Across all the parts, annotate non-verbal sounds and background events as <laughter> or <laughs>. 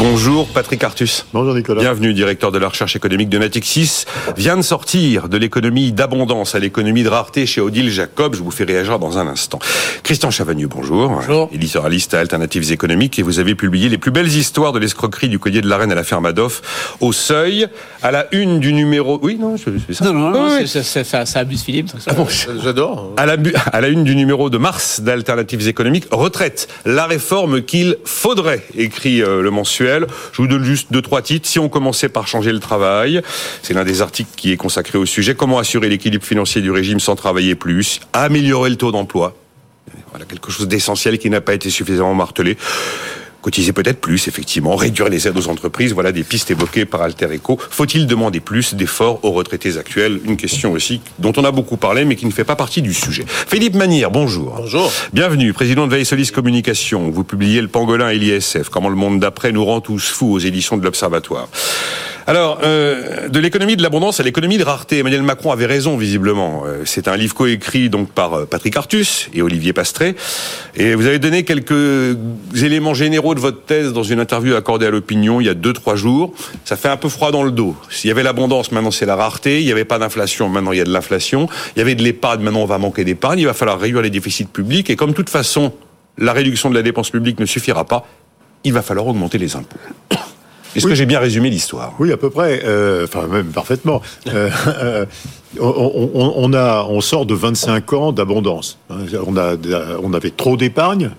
Bonjour Patrick Artus. Bonjour Nicolas. Bienvenue, directeur de la recherche économique de Natixis. Vient de sortir de l'économie d'abondance à l'économie de rareté chez Odile Jacob. Je vous fais réagir dans un instant. Christian Chavagneux, bonjour. Bonjour. Éditorialiste à Alternatives économiques et vous avez publié les plus belles histoires de l'escroquerie du collier de la Reine à la ferme Madoff au seuil, à la une du numéro... Oui, non, je fais ça. Non, non, non, Oui, oui. c'est- c'est- ça, ça abuse Philippe. donc ça- J'adore. À la, bu- à la une du numéro de mars d'Alternatives économiques, retraite, la réforme qu'il faudrait, écrit euh, le mensuel. Je vous donne juste deux, trois titres. Si on commençait par changer le travail, c'est l'un des articles qui est consacré au sujet. Comment assurer l'équilibre financier du régime sans travailler plus? Améliorer le taux d'emploi. Voilà quelque chose d'essentiel qui n'a pas été suffisamment martelé. Cotiser peut-être plus, effectivement, réduire les aides aux entreprises, voilà des pistes évoquées par Alter Eco. Faut-il demander plus d'efforts aux retraités actuels? Une question aussi dont on a beaucoup parlé, mais qui ne fait pas partie du sujet. Philippe Manière, bonjour. Bonjour. Bienvenue, président de Veille Solis Communication. Vous publiez Le Pangolin et l'ISF, comment le monde d'après nous rend tous fous aux éditions de l'Observatoire. Alors, euh, de l'économie de l'abondance à l'économie de rareté, Emmanuel Macron avait raison visiblement. Euh, C'est un livre coécrit donc par euh, Patrick Artus et Olivier Pastré, et vous avez donné quelques éléments généraux de votre thèse dans une interview accordée à l'opinion il y a deux trois jours. Ça fait un peu froid dans le dos. S'il y avait l'abondance, maintenant c'est la rareté. Il n'y avait pas d'inflation, maintenant il y a de l'inflation. Il y avait de l'épargne, maintenant on va manquer d'épargne. Il va falloir réduire les déficits publics, et comme de toute façon la réduction de la dépense publique ne suffira pas, il va falloir augmenter les impôts. Est-ce que j'ai bien résumé l'histoire? Oui, à peu près. euh, Enfin, même parfaitement. <laughs> On, on- on a, on sort de 25 ans d'abondance. On, a, on avait trop d'épargne.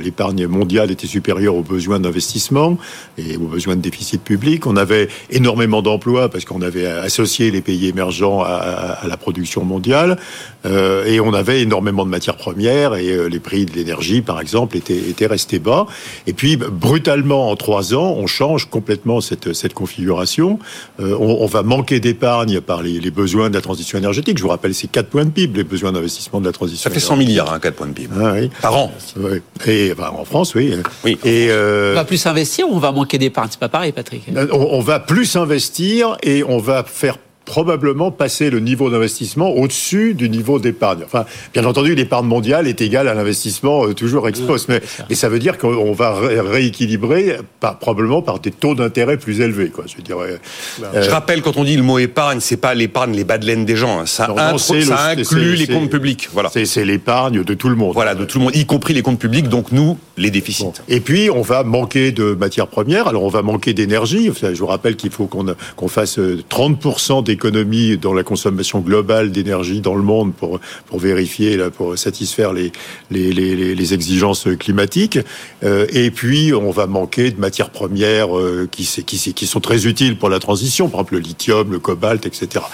L'épargne mondiale était supérieure aux besoins d'investissement et aux besoins de déficit public. On avait énormément d'emplois parce qu'on avait associé les pays émergents à, à- à la production mondiale. Euh, et on avait énormément de matières premières et euh, les prix de l'énergie, par exemple, étaient, étaient restés bas. Et puis, brutalement, en trois ans, on change complètement cette, cette configuration. Euh, on, on va manquer d'épargne par les, les besoins de la transition énergétique. Je vous rappelle, c'est 4 points de PIB, les besoins d'investissement de la transition Ça fait 100 énergétique. milliards, hein, 4 points de PIB. Ah oui. Par an. Ouais. Et enfin, en France, oui. Oui. Et euh, On va plus investir ou on va manquer d'épargne? C'est pas pareil, Patrick. on, on va plus investir et on va faire probablement passer le niveau d'investissement au-dessus du niveau d'épargne. Enfin, bien entendu, l'épargne mondiale est égale à l'investissement euh, toujours ex post, mais, mais ça veut dire qu'on va ré- rééquilibrer par, probablement par des taux d'intérêt plus élevés. Quoi, je dirais. Euh, Je rappelle, quand on dit le mot épargne, c'est pas l'épargne, les bas de laine des gens. hein. Ça, Non, non, intro- c'est ça le- inclut les comptes publics. Voilà. c'est l'épargne de tout le monde. Voilà, de tout le monde, y compris les comptes publics, donc nous, les déficits. Bon. Et puis, on va manquer de matières premières. Alors, on va manquer d'énergie. Enfin, Je vous rappelle qu'il faut qu'on fasse euh, 30% d'économie dans la consommation globale d'énergie dans le monde pour, pour vérifier, là, pour satisfaire les, les, les, les- exigences climatiques. Euh, et puis, on va manquer de matières premières euh, qui, qui, qui sont très utiles pour la transition, par exemple le lithium, le cobalt, etc.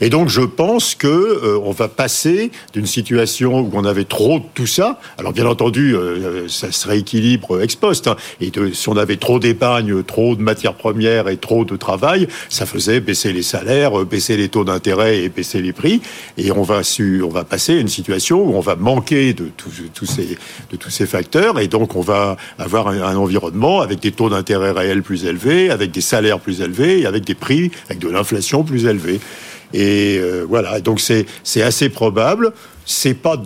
Et donc, je pense que euh, on va passer d'une situation où on avait trop de tout ça. Alors, bien entendu, euh, ça se rééquilibre ex post. hein. et si on avait trop d'épargne, trop de matières premières et trop de travail, ça faisait baisser les salaires, baisser les taux d'intérêt et baisser les prix. Et on va, on va passer à une situation où on va manquer de, tous- ces, de tous ces facteurs. Et donc, on va avoir un, environnement avec des taux d'intérêt réels plus élevés, avec des salaires plus élevés avec des prix, avec de l'inflation plus élevée. Et euh, voilà, donc c'est assez probable. C'est pas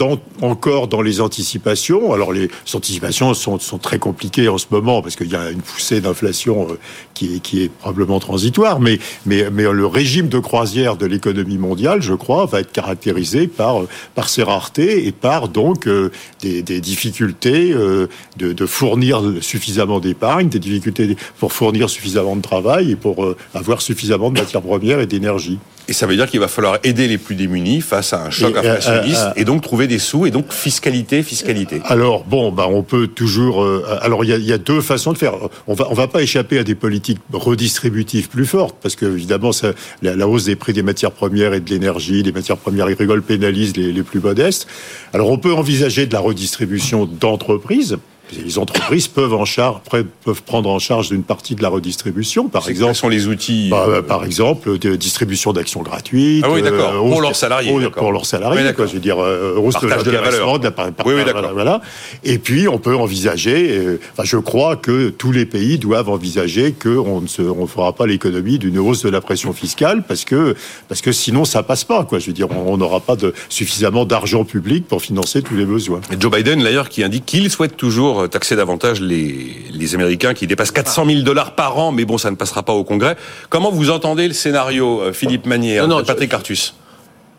encore dans les anticipations. Alors les anticipations sont, très compliquées en ce moment parce qu'il y a une poussée d'inflation euh, qui est, probablement transitoire. Mais, le régime de croisière de l'économie mondiale, je crois, va être caractérisé par, par ses raretés et par donc euh, des, difficultés euh, de, fournir suffisamment d'épargne, des difficultés pour fournir suffisamment de travail et pour avoir suffisamment de matières premières et d'énergie. Et ça veut dire qu'il va falloir aider les plus démunis face à un choc Et, euh, inflationniste euh, euh, et donc trouver des sous et donc fiscalité, fiscalité. Alors bon, bah on peut toujours. euh, alors il y a, y a deux façons de faire. On va on va pas échapper à des politiques redistributives plus fortes parce que évidemment ça, la, la hausse des prix des matières premières et de l'énergie, des matières premières agricoles pénalise les, les plus modestes. Alors on peut envisager de la redistribution d'entreprises. Les entreprises peuvent en charge, après, peuvent prendre en charge une partie de la redistribution, par Quels exemple. sont les outils Bah, euh, par exemple, de distribution d'actions gratuites. Ah oui, d'accord. euh, Pour leurs salariés, Pour, leurs salariés, Oui, quoi. d'accord. Je veux dire, euh, hausse de Partage de la valeur. de la Oui, oui, voilà. Et puis, on peut envisager, euh, enfin, je crois que tous les pays doivent envisager qu'on ne se, on fera pas l'économie d'une hausse de la pression fiscale parce que, parce que sinon, ça passe pas, quoi. Je veux dire, on on n'aura pas de, suffisamment d'argent public pour financer tous les besoins. Et Joe Biden, d'ailleurs, qui indique qu'il souhaite toujours toujours taxer davantage les, les Américains qui dépassent 400 000 dollars par an, mais bon, ça ne passera pas au Congrès. Comment vous entendez le scénario, euh, Philippe Manière, Non, non, Patrick je- Artus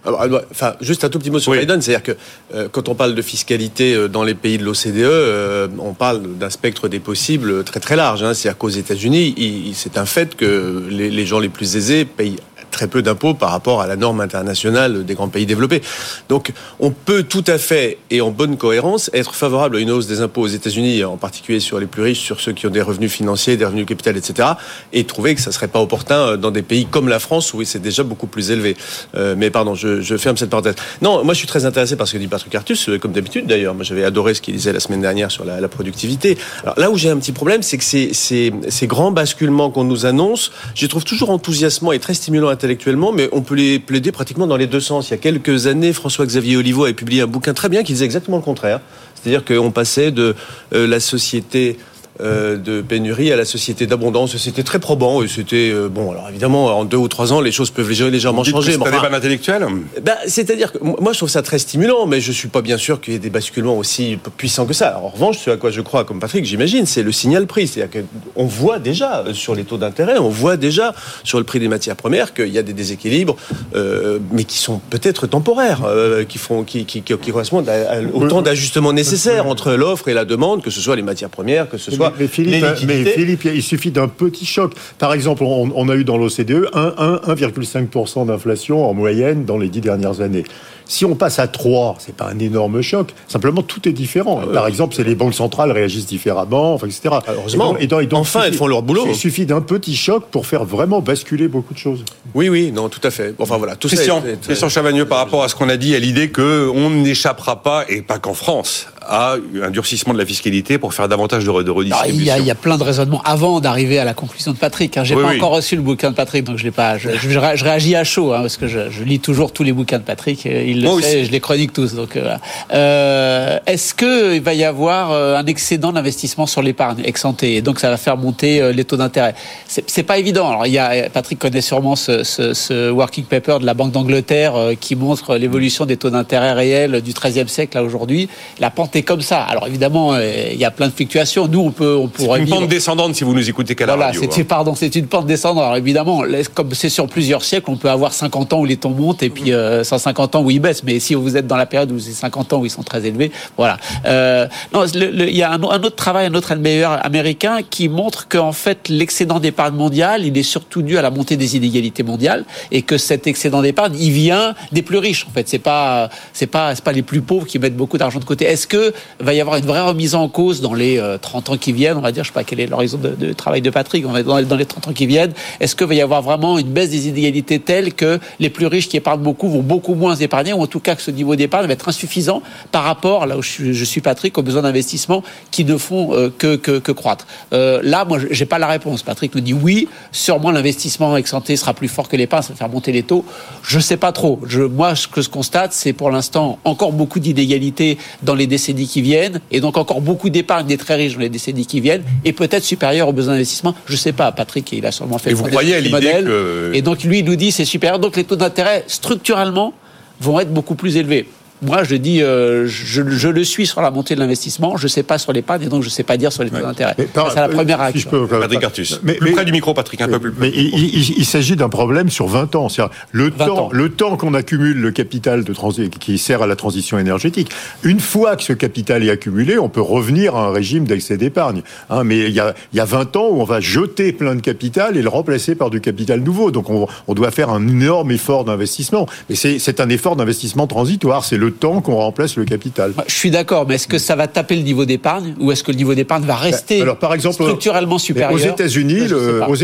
Enfin, juste un tout petit mot sur Oui. Biden, c'est-à-dire que euh, quand on parle de fiscalité euh, dans les pays de l'OCDE, euh, on parle d'un spectre des possibles très très large. Hein. C'est-à-dire qu'aux États-Unis, c'est un fait que les, les gens les plus aisés payent très peu d'impôts par rapport à la norme internationale des grands pays développés. Donc, on peut tout à fait et en bonne cohérence être favorable à une hausse des impôts aux États-Unis, en particulier sur les plus riches, sur ceux qui ont des revenus financiers, des revenus capital, etc., et trouver que ça serait pas opportun euh, dans des pays comme la France où c'est déjà beaucoup plus élevé. Euh, mais pardon, je, ferme cette parenthèse. Non, moi je suis très intéressé par ce que dit Patrick Artus, euh, comme d'habitude d'ailleurs. Moi j'avais adoré ce qu'il disait la semaine dernière sur la, productivité. Alors là où j'ai un petit problème, c'est que ces, ces, grands basculements qu'on nous annonce, je trouve toujours enthousiasmants et très stimulants intellectuellement, mais on peut les plaider pratiquement dans les deux sens. Il y a quelques années, François-Xavier Oliveau avait publié un bouquin très bien qui disait exactement le contraire. C'est-à-dire qu'on passait de euh, la société euh, de pénurie à la société d'abondance. C'était très probant et c'était euh, bon. Alors évidemment, en deux ou trois ans, les choses peuvent légèrement changer. C'est un débat intellectuel ben, c'est-à-dire que moi je trouve ça très stimulant, mais je suis pas bien sûr qu'il y ait des basculements aussi puissants que ça. Alors, en revanche, ce à quoi je crois, comme Patrick, j'imagine, c'est le signal prix. C'est-à-dire qu'on voit déjà euh, sur les taux d'intérêt, on voit déjà sur le prix des matières premières qu'il y a des déséquilibres, euh, mais qui sont peut-être temporaires, qui font, qui, qui, qui- qui correspondent à, à autant d'ajustements nécessaires entre l'offre et la demande, que ce soit les matières premières, que ce soit mais, mais Philippe, les hein, mais. Philippe, il suffit d'un petit choc. Par exemple, on, on a eu dans l'OCDE 1, 1, 1,5% d'inflation en moyenne dans les dix dernières années. Si on passe à 3, c'est pas un énorme choc. Simplement, tout est différent. Par exemple, c'est les banques centrales réagissent différemment, enfin, etc. Heureusement. Et donc- et donc, Enfin, elles font leur boulot. Il suffit d'un petit choc pour faire vraiment basculer beaucoup de choses. Oui, oui, non, tout à fait. Enfin voilà, tout Christian, ça. est- est- Christian Chavagneux, par rapport à ce qu'on a dit, à l'idée qu'on n'échappera pas, et pas qu'en France, à un durcissement de la fiscalité pour faire davantage de, redistribution. il, y a, il y a plein de raisonnements avant d'arriver à la conclusion de Patrick. Hein. J'ai Oui, pas oui. encore reçu le bouquin de Patrick, donc je l'ai pas. Je, je- je ré- je réagis à chaud hein, parce que je, je lis toujours tous les bouquins de Patrick. Il le Moi sait, je les chronique tous. Donc, euh. Euh, est-ce que il va y avoir euh, un excédent d'investissement sur l'épargne ex ante? Et donc ça va faire monter les taux d'intérêt C'est pas évident. Alors, il y a Patrick connaît sûrement ce, ce, ce working paper de la Banque d'Angleterre qui montre l'évolution des taux d'intérêt réels du XIIIe siècle à aujourd'hui. La pente est comme ça. Alors évidemment, euh, il y a plein de fluctuations. Nous, on peut, on pourrait une vivre- pente descendante si vous nous écoutez qu'à la voilà, radio. c'est hein. pardon, c'est une pente descendante. Alors évidemment, comme c'est sur plusieurs siècles, on peut avoir 50 ans où les taux montent et puis euh, 150 ans où ils baissent. Mais si vous êtes dans la période où c'est 50 ans où ils sont très élevés, voilà. Euh, non, il y a un, un autre travail, un autre meilleur américain qui montre qu'en fait l'excédent d'épargne mondiale, il est surtout dû à la montée des inégalités mondiales et que cet excédent d'épargne, il vient des plus riches. En fait, c'est pas c'est pas c'est pas les plus pauvres qui mettent beaucoup d'argent de côté. Est-ce que va y avoir une vraie remise en cause dans les euh, 30 ans qui viennent On va dire, je sais pas quel est l'horizon de, travail de Patrick. Dans, les- dans les 30 ans qui viennent. Est-ce que va y avoir vraiment une baisse des inégalités telle que les plus riches qui épargnent beaucoup vont beaucoup moins épargner ou en tout cas que ce niveau d'épargne va être insuffisant par rapport là où je, suis- Patrick aux besoins d'investissement qui ne font euh, que, que, que croître? Euh, là, moi, j'ai pas la réponse. Patrick nous dit oui, sûrement l'investissement ex santé sera plus fort que l'épargne, ça va faire monter les taux. Je sais pas trop. Moi, ce que je constate, c'est pour l'instant encore beaucoup d'inégalités dans les décennies qui viennent, et donc encore beaucoup d'épargne des très riches dans les décennies qui viennent, et peut-être supérieur aux besoins d'investissement. Je sais pas. Patrick, il a sûrement fait. Et le vous croyez à que- Et donc lui, il nous dit c'est supérieur. Donc les taux d'intérêt structurellement vont être beaucoup plus élevés. Moi, je dis, euh, je, je le suis sur la montée de l'investissement, je ne sais pas sur l'épargne, et donc je ne sais pas dire sur les taux d'intérêt. C'est la première si peux- Patrick Artus. Mais- plus mais- près du micro, Patrick, un peu plus. Mais il, il- il s'agit d'un problème sur 20 ans. C'est-à-dire le 20 temps, ans. le temps qu'on accumule le capital de qui sert à la transition énergétique. Une fois que ce capital est accumulé, on peut revenir à un régime d'excès d'épargne. Hein, mais il y, a, il y a 20 ans où on va jeter plein de capital et le remplacer par du capital nouveau. Donc on, on doit faire un énorme effort d'investissement. Mais c'est c'est un effort d'investissement transitoire. C'est le temps qu'on remplace le capital. Moi, Je suis d'accord, mais est-ce que ça va taper le niveau d'épargne ou est-ce que le niveau d'épargne va rester Alors, par exemple, structurellement supérieur Aux États-Unis, aux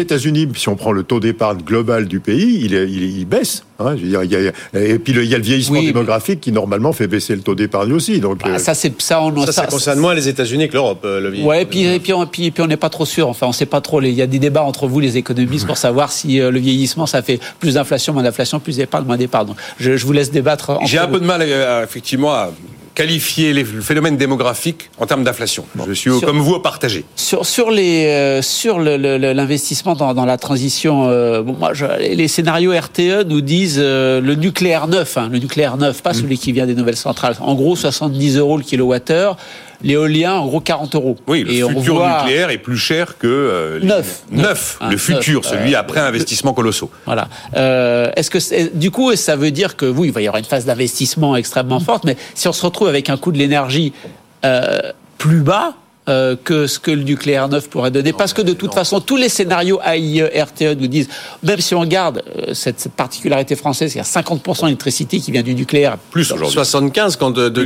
si on prend le taux d'épargne global du pays, il, est- il, il baisse. Hein. Je veux dire, il y a- et puis le- il y a le vieillissement Oui, mais- démographique qui normalement fait baisser le taux d'épargne aussi. Donc, Ah, euh, ça, c'est ça, on Ça, ça concerne moins les États-Unis que l'Europe, euh, le Ouais, et puis, et puis, on, puis, puis on n'est pas trop sûr. Enfin, on sait pas trop. Il y a des débats entre vous, les économistes, pour savoir si euh, le vieillissement, ça fait plus d'inflation, moins d'inflation, plus d'épargne, moins d'épargne. Donc, je, je vous laisse débattre. J'ai un peu de mal, euh, effectivement, à qualifier les- le phénomène démographique en termes d'inflation. Je suis, Sur- comme vous, à partager. Sur, sur les euh, sur l'investissement dans, dans la transition, euh, bon, moi, je- les scénarios RTE nous disent euh, le nucléaire neuf, hein, le nucléaire neuf, pas celui qui vient des nouvelles centrales. En gros, 70 euros le kilowattheure. L'éolien, en gros, 40 euros. Oui, le Et futur voit- nucléaire est plus cher que euh, les- Neuf. Neuf, Neuf. le Ah, futur, celui Euh, après investissements colossaux. Voilà. Euh, Est-ce que c'est- du coup ça veut dire que oui, il va y avoir une phase d'investissement extrêmement forte, mais si on se retrouve avec un coût de l'énergie euh, plus bas. Euh, que ce que le nucléaire neuf pourrait donner, parce que de toute façon, tous les scénarios AIE, RTE nous disent, même si on garde euh, cette, cette particularité française, il y a 50% d'électricité qui vient du nucléaire. Plus aujourd'hui. 75, quand de- de-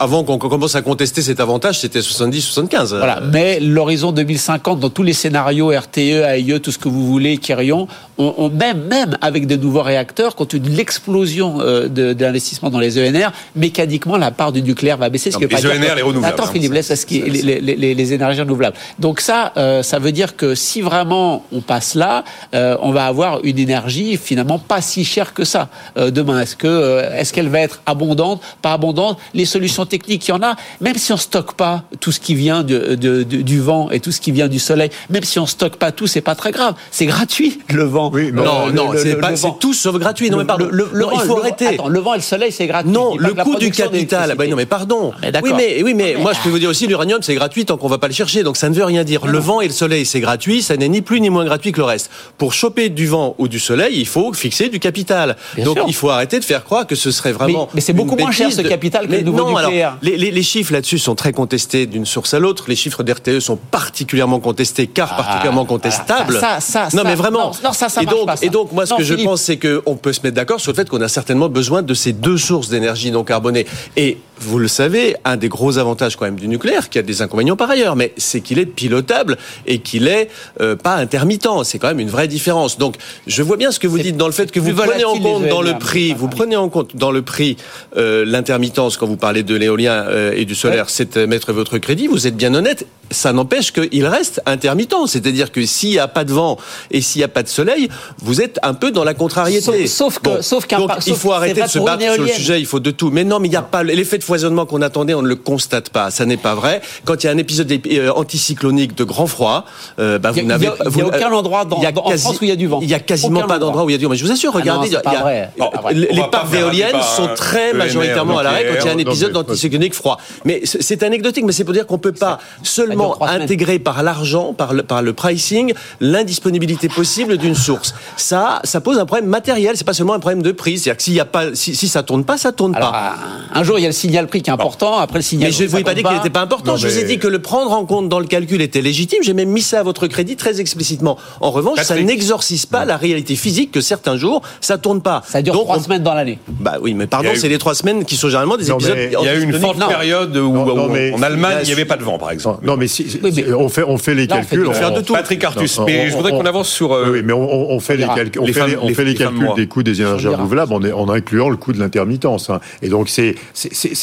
avant qu'on commence à contester cet avantage, c'était 70-75. Voilà. Mais l'horizon 2050, dans tous les scénarios RTE, AIE, tout ce que vous voulez, Kirion, on, on- même, même avec de nouveaux réacteurs, compte tenu de l'explosion euh, de, de l'investissement dans les ENR, mécaniquement, la part du nucléaire va baisser. Ce Non, pas les dire ENR, que- les renouvelables, Attends, hein. Philippe, laisse ce qui- les, les- les- les énergies renouvelables. Donc ça, euh, ça veut dire que si vraiment on passe là, euh, on va avoir une énergie finalement pas si chère que ça euh, demain. Est-ce que est-ce qu'elle va être abondante, pas abondante? Les solutions techniques, il y en a. Même si on stocke pas tout ce qui vient de- de- de- du vent et tout ce qui vient du soleil, même si on stocke pas tout, c'est pas très grave. C'est gratuit le vent. Oui, mais- Non, non, c'est pas- c'est vent. tout sauf gratuit. Non, mais pardon. Le, le Non, il vent- faut le- arrêter. Attends, le vent et le soleil, c'est gratuit. Non, le coût du capital. d'électricité. Bah non, mais pardon. Mais oui, mais, oui, mais Mais- moi, je peux vous dire aussi, l'uranium, c'est gratuit tant qu'on va pas le chercher. Donc, ça ne veut rien dire. Le vent et le soleil, c'est gratuit. Ça n'est ni plus ni moins gratuit que le reste. Pour choper du vent ou du soleil, il faut fixer du capital. Bien donc, sûr. il faut arrêter de faire croire que ce serait vraiment. Mais- mais c'est beaucoup moins cher, ce capital, que Mais le nouveau non, alors, nucléaire. les, les- les chiffres là-dessus sont très contestés d'une source à l'autre. Les chiffres d'RTE sont particulièrement contestés car Ah, particulièrement contestables. Ça, ça, ça, non, mais vraiment. non, non, ça, ça et donc, pas, ça. et donc, moi, ce Non, que je pense, c'est qu'on peut se mettre d'accord sur le fait qu'on a certainement besoin de ces deux sources d'énergie non carbonée. Et vous le savez, un des gros avantages quand même du nucléaire, qui a des inconvénients par ailleurs, mais c'est qu'il est pilotable et qu'il est euh, pas intermittent. C'est quand même une vraie différence. Donc, je vois bien ce que vous dites dans le fait que vous prenez en compte dans le prix, vous prenez en compte dans le prix euh, l'intermittence quand vous parlez de l'éolien euh, et du solaire, c'est euh, mettre votre crédit. Vous êtes bien honnête. Ça n'empêche qu'il reste intermittent. C'est-à-dire que s'il n'y a pas de vent et s'il n'y a pas de soleil, vous êtes un peu dans la contrariété. Sauf- sauf que- sauf qu'un donc il faut arrêter de se battre sur le sujet. Il faut de tout. Mais non, mais il n'y a pas l'effet de foisonnement qu'on attendait. On ne le constate pas. Ça n'est pas vrai. Quand il y a un épisode épi- euh, anticyclonique de grand froid, euh, bah, Il y a- vous n'avez il y a- pas- il y a vous- aucun endroit dans- il y a dans- en France où il y a du vent. Il y a quasiment Aucun pas d'endroit endroit. où il y a du vent. Mais je vous assure, Ah non, regardez, y a- vrai. Les parcs éoliennes sont hein, très ENR, majoritairement à l'arrêt quand il y a un épisode d'anticyclonique froid. Mais c'est anecdotique, mais c'est pour dire qu'on peut pas seulement intégrer par l'argent, par le, par le pricing, l'indisponibilité possible d'une source. Ça, ça pose un problème matériel. C'est pas seulement un problème de prix. C'est-à-dire que s'il y a pas, si, si ça tourne pas, ça tourne Alors, pas. un, un jour, il y a le signal prix qui est important. Après, le signal Mais je ne vous ai pas dit qu'il n'était pas important. Non, Je vous ai dit que le prendre en compte dans le calcul était légitime. J'ai même mis ça à votre crédit très explicitement. En revanche, ça n'exorcise pas la réalité physique que certains jours, ça tourne pas. Ça dure Donc, trois on- semaines dans l'année. Bah oui, mais pardon, y a eu- c'est les trois semaines qui sont généralement des Non, épisodes. Il y a eu une forte Non. période où, Non, non, où- mais- en Allemagne, il n'y avait pas de vent, par exemple. Non, mais si, Oui, mais- on fait on fait les on fait calculs. on fait de tout. Patrick Artus, mais on- je voudrais on- qu'on avance sur... Oui, mais on, on fait les, calculs, on fait les, on calculs des coûts des énergies On renouvelables en, en incluant le coût de l'intermittence. hein. Et donc c'est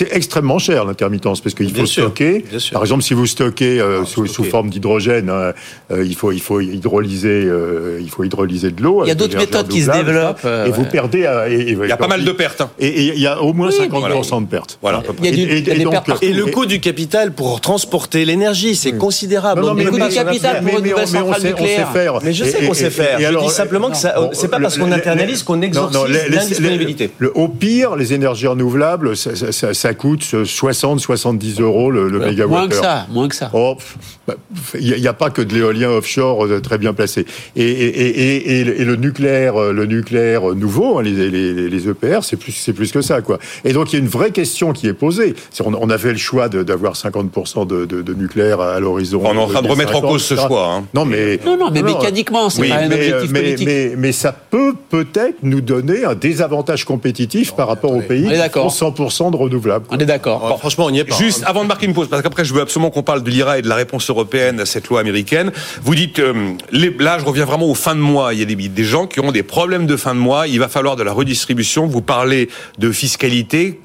c'est- extrêmement cher l'intermittence parce qu'il faut sûr, stocker. Par exemple, si vous stockez euh, sous, stocker. sous forme d'hydrogène, hein, euh, il faut il faut hydrolyser euh, il faut hydrolyser de l'eau. Il y a avec d'autres méthodes qui se développent, et vous perdez. et- et- Il y a pas mal de pertes. hein. Et, et il y a au moins Oui, 50% de pertes. Voilà, Et- le coût du capital pour transporter l'énergie, c'est considérable. Non, non, On mais, ne le coût du capital pour une mais nouvelle centrale nucléaire. Mais je sais qu'on sait faire. Je dis simplement que c'est pas parce qu'on internalise qu'on exorcise l'indisponibilité. au pire, les énergies renouvelables, ça, ça- coûte 60-70 euros le, le mégawattheure. Moins que ça, moins que ça. Oh, pff, bah, il n'y a, pas que de l'éolien offshore euh, très bien placé. Et, et, et, et, et le nucléaire, euh, le nucléaire nouveau, hein, les, les, les EPR, c'est plus, c'est plus que ça, quoi. Et donc il y a une vraie question qui est posée. C'est- On, on a fait le choix de- d'avoir 50% de, de, de nucléaire à l'horizon. On est en train de remettre en 2050, cause ce etc. choix. hein. Non, mais Non, non, mais mécaniquement, c'est oui, pas un mais, objectif mais, politique. mais, mais ça peut peut-être nous donner un désavantage compétitif par rapport aux pays qui font 100% de renouvelables. On est d'accord. Franchement, on n'y est pas. Juste avant de marquer une pause, parce qu'après je veux absolument qu'on parle de l'IRA et de la réponse européenne à cette loi américaine. Vous dites, euh, les- là je reviens vraiment aux fins de mois. Il y a des, des gens qui ont des problèmes de fin de mois. Il va falloir de la redistribution. Vous parlez de fiscalité.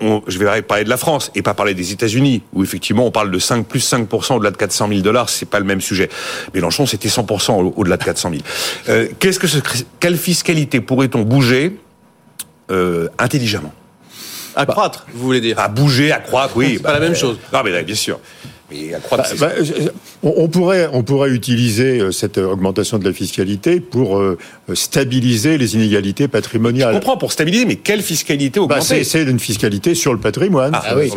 On- je vais parler de la France et pas parler des États-Unis, où effectivement on parle de 5 plus 5% au-delà de 400 000 dollars, c'est pas le même sujet. Mélenchon, c'était 100% au- au-delà de 400 000. Euh, qu'est-ce que ce, quelle fiscalité pourrait-on bouger euh, intelligemment? À croître, vous voulez dire. À bouger, à croître, oui. C'est pas la même chose. Non, mais là, bien sûr. Bah, bah, on, pourrait, on pourrait utiliser euh, cette augmentation de la fiscalité pour euh, stabiliser les inégalités patrimoniales. Je comprends pour stabiliser, mais quelle fiscalité bah, augmenter C'est une fiscalité sur le patrimoine. Ah, ah oui,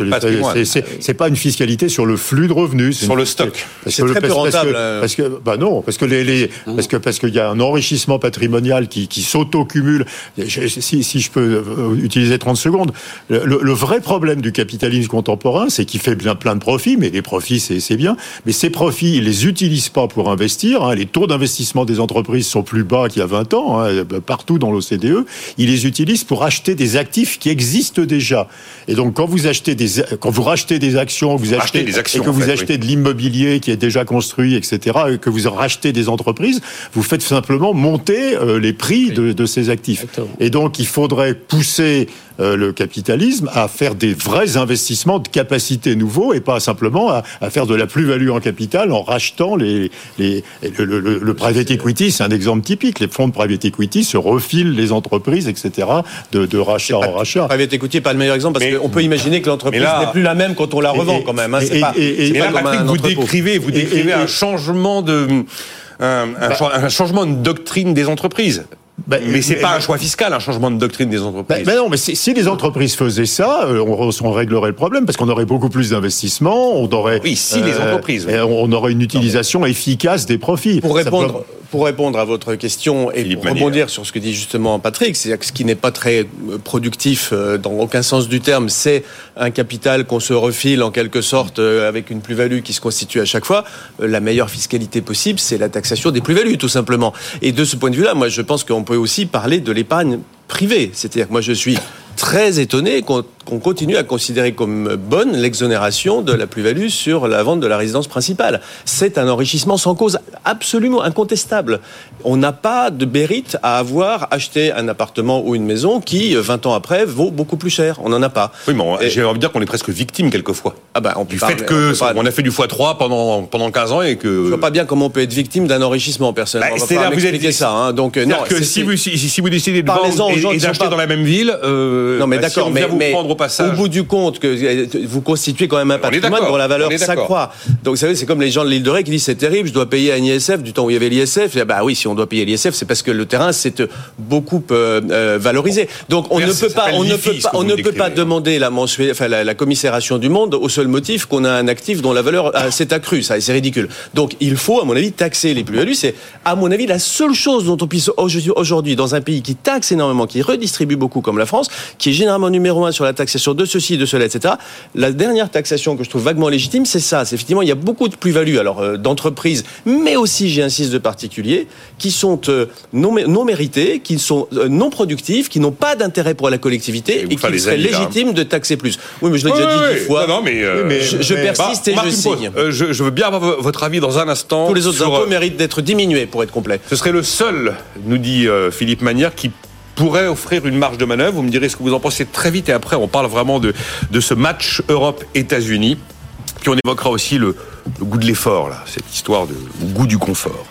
c'est pas une fiscalité sur le flux de revenus. Sur le stock. C'est très peu rentable. Parce que, bah non, parce que les, les parce que parce qu'il y a un enrichissement patrimonial qui, qui s'auto-cumule. Si, si je peux utiliser 30 secondes, le, le vrai problème du capitalisme contemporain, c'est qu'il fait bien plein de profits, mais les profits, c'est bien. Mais ces profits, ils les utilisent pas pour investir. Hein. Les taux d'investissement des entreprises sont plus bas qu'il y a 20 ans, hein, partout dans l'OCDE. Ils les utilisent pour acheter des actifs qui existent déjà. Et donc, quand vous achetez des, quand vous rachetez des actions, vous, achetez des actions, et que vous achetez de l'immobilier qui est déjà construit, etc., et que vous rachetez des entreprises, vous faites simplement monter euh, les prix de, de, ces actifs. Et donc, il faudrait pousser euh, le capitalisme à faire des vrais investissements de capacité nouveaux et pas simplement à, à faire de la plus-value en capital en rachetant les, les le, le, le, private equity, c'est un exemple typique. Les fonds de private equity se refilent les entreprises, etc., de, de rachat en rachat. Private equity n'est pas le meilleur exemple parce qu'on peut imaginer que l'entreprise n'est plus la même quand on la revend quand même. Hein, et, pas, et, et, là, vous décrivez, vous décrivez un changement de un, un, bah, un, changement de doctrine des entreprises. Ben, mais c'est pas un choix fiscal, un changement de doctrine des entreprises. Ben, ben non, mais si, les entreprises faisaient ça, euh, on, on, réglerait le problème parce qu'on aurait beaucoup plus d'investissements, on aurait. Oui, si les euh, entreprises. On aurait une utilisation efficace des profits. Pour répondre, pour répondre à votre question et pour rebondir sur ce que dit justement Patrick, c'est-à-dire que ce qui n'est pas très euh, productif dans aucun sens du terme, c'est un capital qu'on se refile en quelque sorte avec une plus-value qui se constitue à chaque fois. La meilleure fiscalité possible, c'est la taxation des plus-values, tout simplement. Et de ce point de vue-là, moi, je pense qu'on peut aussi parler de l'épargne privée. C'est-à-dire que moi, je suis très étonné qu'on continue à considérer comme bonne l'exonération de la plus-value sur la vente de la résidence principale. C'est un enrichissement sans cause absolument incontestable. On n'a pas de mérite à avoir acheté un appartement ou une maison qui, 20 ans après, vaut beaucoup plus cher. On n'en a pas. Oui, mais j'ai envie de dire qu'on est presque victime quelquefois. Ah ben, on du fait que on, a fait du x3 pendant, pendant 15 ans et que... Je vois pas bien comment on peut être victime d'un enrichissement personnel. Bah, c'est là, vous avez ça. Hein. Donc, non, que si vous, si, si, vous décidez de vendre et, et d'acheter dans la même ville, euh, non, mais bah, d'accord, mais, vous prendre au, passage. au bout du compte, que vous constituez quand même un patrimoine dont la valeur s'accroît. Donc, vous savez, c'est comme les gens de l'île de Ré qui disent c'est terrible, je dois payer un ISF du temps où il y avait l'ISF. Bah oui, si on doit payer l'ISF, c'est parce que le terrain s'est beaucoup euh, euh, valorisé. Donc, on ne peut pas, on ne peut pas, on ne peut pas demander la, mensuelle, enfin, la, commisération du monde au seul motif qu'on a un actif dont la valeur euh, <laughs> s'est accrue. Ça, c'est ridicule. Donc, il faut, à mon avis, taxer les plus-values. C'est, à mon avis, la seule chose dont on puisse aujourd'hui, dans un pays qui taxe énormément, qui redistribue beaucoup comme la France, qui est généralement numéro un sur la taxation de ceci, de cela, etc. La dernière taxation que je trouve vaguement légitime, c'est ça. C'est effectivement, il y a beaucoup de plus-values, alors euh, d'entreprises, mais aussi, j'insiste, de particuliers, qui sont euh, non, non méritées, qui sont euh, non productifs, qui n'ont pas d'intérêt pour la collectivité et, qui serait légitime de taxer plus. Oui, mais je l'ai déjà dit dix fois. Non, mais, je, persiste et je signe. Je, veux bien avoir votre avis dans un instant. Tous les autres impôts méritent d'être diminués pour être complet. Ce serait le seul, nous dit Philippe Manière, qui pourrait offrir une marge de manœuvre. Vous me direz ce que vous en pensez très vite et après on parle vraiment de, de ce match Europe-États-Unis. Puis on évoquera aussi le, le goût de l'effort, là, cette histoire de goût du confort.